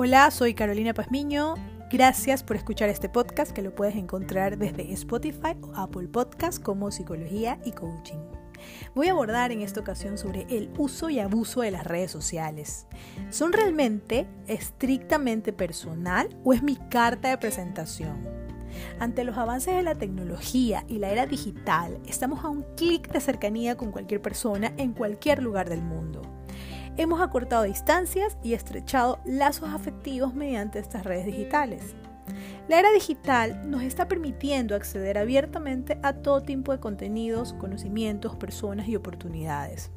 Hola, soy Carolina Pazmiño. Gracias por escuchar este podcast que lo puedes encontrar desde Spotify o Apple Podcast como Psicología y Coaching. Voy a abordar en esta ocasión sobre el uso y abuso de las redes sociales. ¿Son realmente estrictamente personal o es mi carta de presentación? Ante los avances de la tecnología y la era digital, estamos a un clic de cercanía con cualquier persona en cualquier lugar del mundo hemos acortado distancias y estrechado lazos afectivos mediante estas redes digitales. La era digital nos está permitiendo acceder abiertamente a todo tipo de contenidos, conocimientos, personas y oportunidades.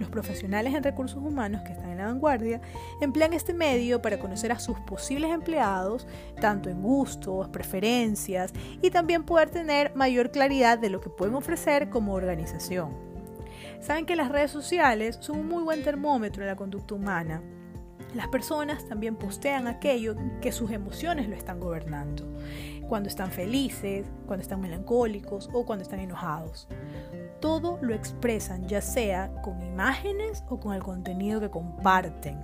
Los profesionales en recursos humanos que están en la vanguardia emplean este medio para conocer a sus posibles empleados, tanto en gustos, preferencias y también poder tener mayor claridad de lo que pueden ofrecer como organización. Saben que las redes sociales son un muy buen termómetro de la conducta humana. Las personas también postean aquello que sus emociones lo están gobernando, cuando están felices, cuando están melancólicos o cuando están enojados. Todo lo expresan ya sea con imágenes o con el contenido que comparten.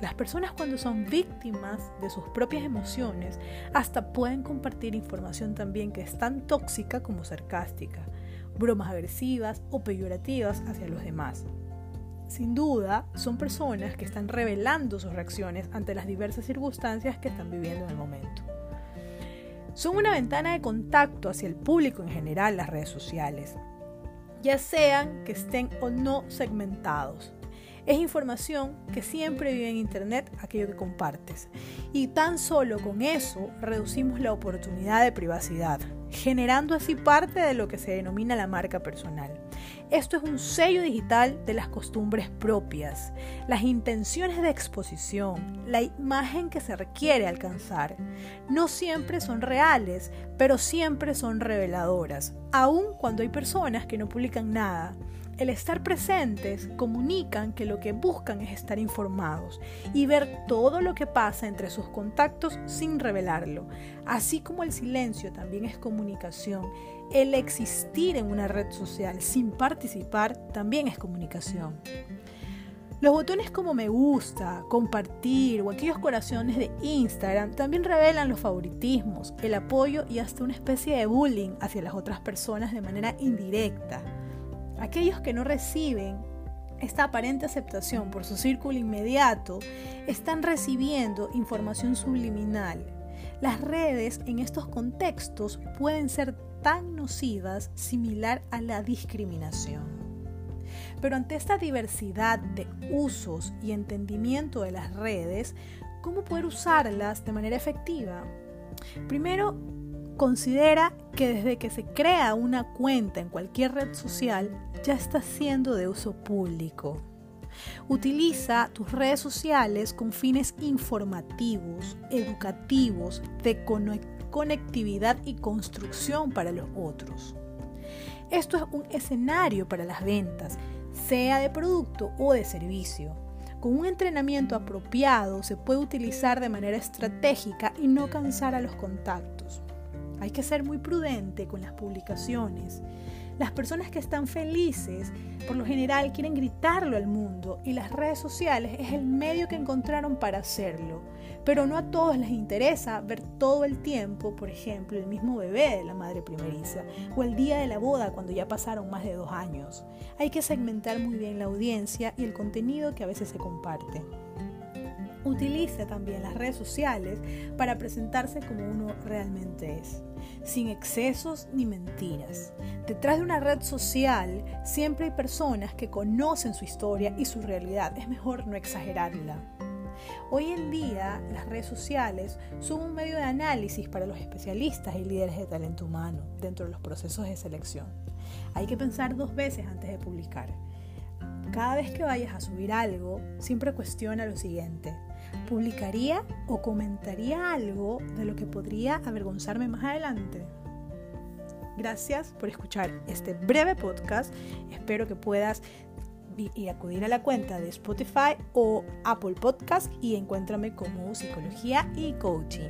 Las personas cuando son víctimas de sus propias emociones hasta pueden compartir información también que es tan tóxica como sarcástica bromas agresivas o peyorativas hacia los demás. Sin duda, son personas que están revelando sus reacciones ante las diversas circunstancias que están viviendo en el momento. Son una ventana de contacto hacia el público en general las redes sociales, ya sean que estén o no segmentados. Es información que siempre vive en Internet aquello que compartes. Y tan solo con eso reducimos la oportunidad de privacidad, generando así parte de lo que se denomina la marca personal. Esto es un sello digital de las costumbres propias, las intenciones de exposición, la imagen que se requiere alcanzar. No siempre son reales, pero siempre son reveladoras, aun cuando hay personas que no publican nada. El estar presentes comunican que lo que buscan es estar informados y ver todo lo que pasa entre sus contactos sin revelarlo. Así como el silencio también es comunicación, el existir en una red social sin participar también es comunicación. Los botones como me gusta, compartir o aquellos corazones de Instagram también revelan los favoritismos, el apoyo y hasta una especie de bullying hacia las otras personas de manera indirecta. Aquellos que no reciben esta aparente aceptación por su círculo inmediato están recibiendo información subliminal. Las redes en estos contextos pueden ser tan nocivas similar a la discriminación. Pero ante esta diversidad de usos y entendimiento de las redes, ¿cómo poder usarlas de manera efectiva? Primero, Considera que desde que se crea una cuenta en cualquier red social ya está siendo de uso público. Utiliza tus redes sociales con fines informativos, educativos, de conectividad y construcción para los otros. Esto es un escenario para las ventas, sea de producto o de servicio. Con un entrenamiento apropiado se puede utilizar de manera estratégica y no cansar a los contactos. Hay que ser muy prudente con las publicaciones. Las personas que están felices, por lo general, quieren gritarlo al mundo y las redes sociales es el medio que encontraron para hacerlo. Pero no a todos les interesa ver todo el tiempo, por ejemplo, el mismo bebé de la madre primeriza o el día de la boda cuando ya pasaron más de dos años. Hay que segmentar muy bien la audiencia y el contenido que a veces se comparte. Utiliza también las redes sociales para presentarse como uno realmente es, sin excesos ni mentiras. Detrás de una red social siempre hay personas que conocen su historia y su realidad. Es mejor no exagerarla. Hoy en día las redes sociales son un medio de análisis para los especialistas y líderes de talento humano dentro de los procesos de selección. Hay que pensar dos veces antes de publicar. Cada vez que vayas a subir algo, siempre cuestiona lo siguiente publicaría o comentaría algo de lo que podría avergonzarme más adelante. Gracias por escuchar este breve podcast. Espero que puedas y acudir a la cuenta de Spotify o Apple Podcast y encuéntrame como Psicología y Coaching.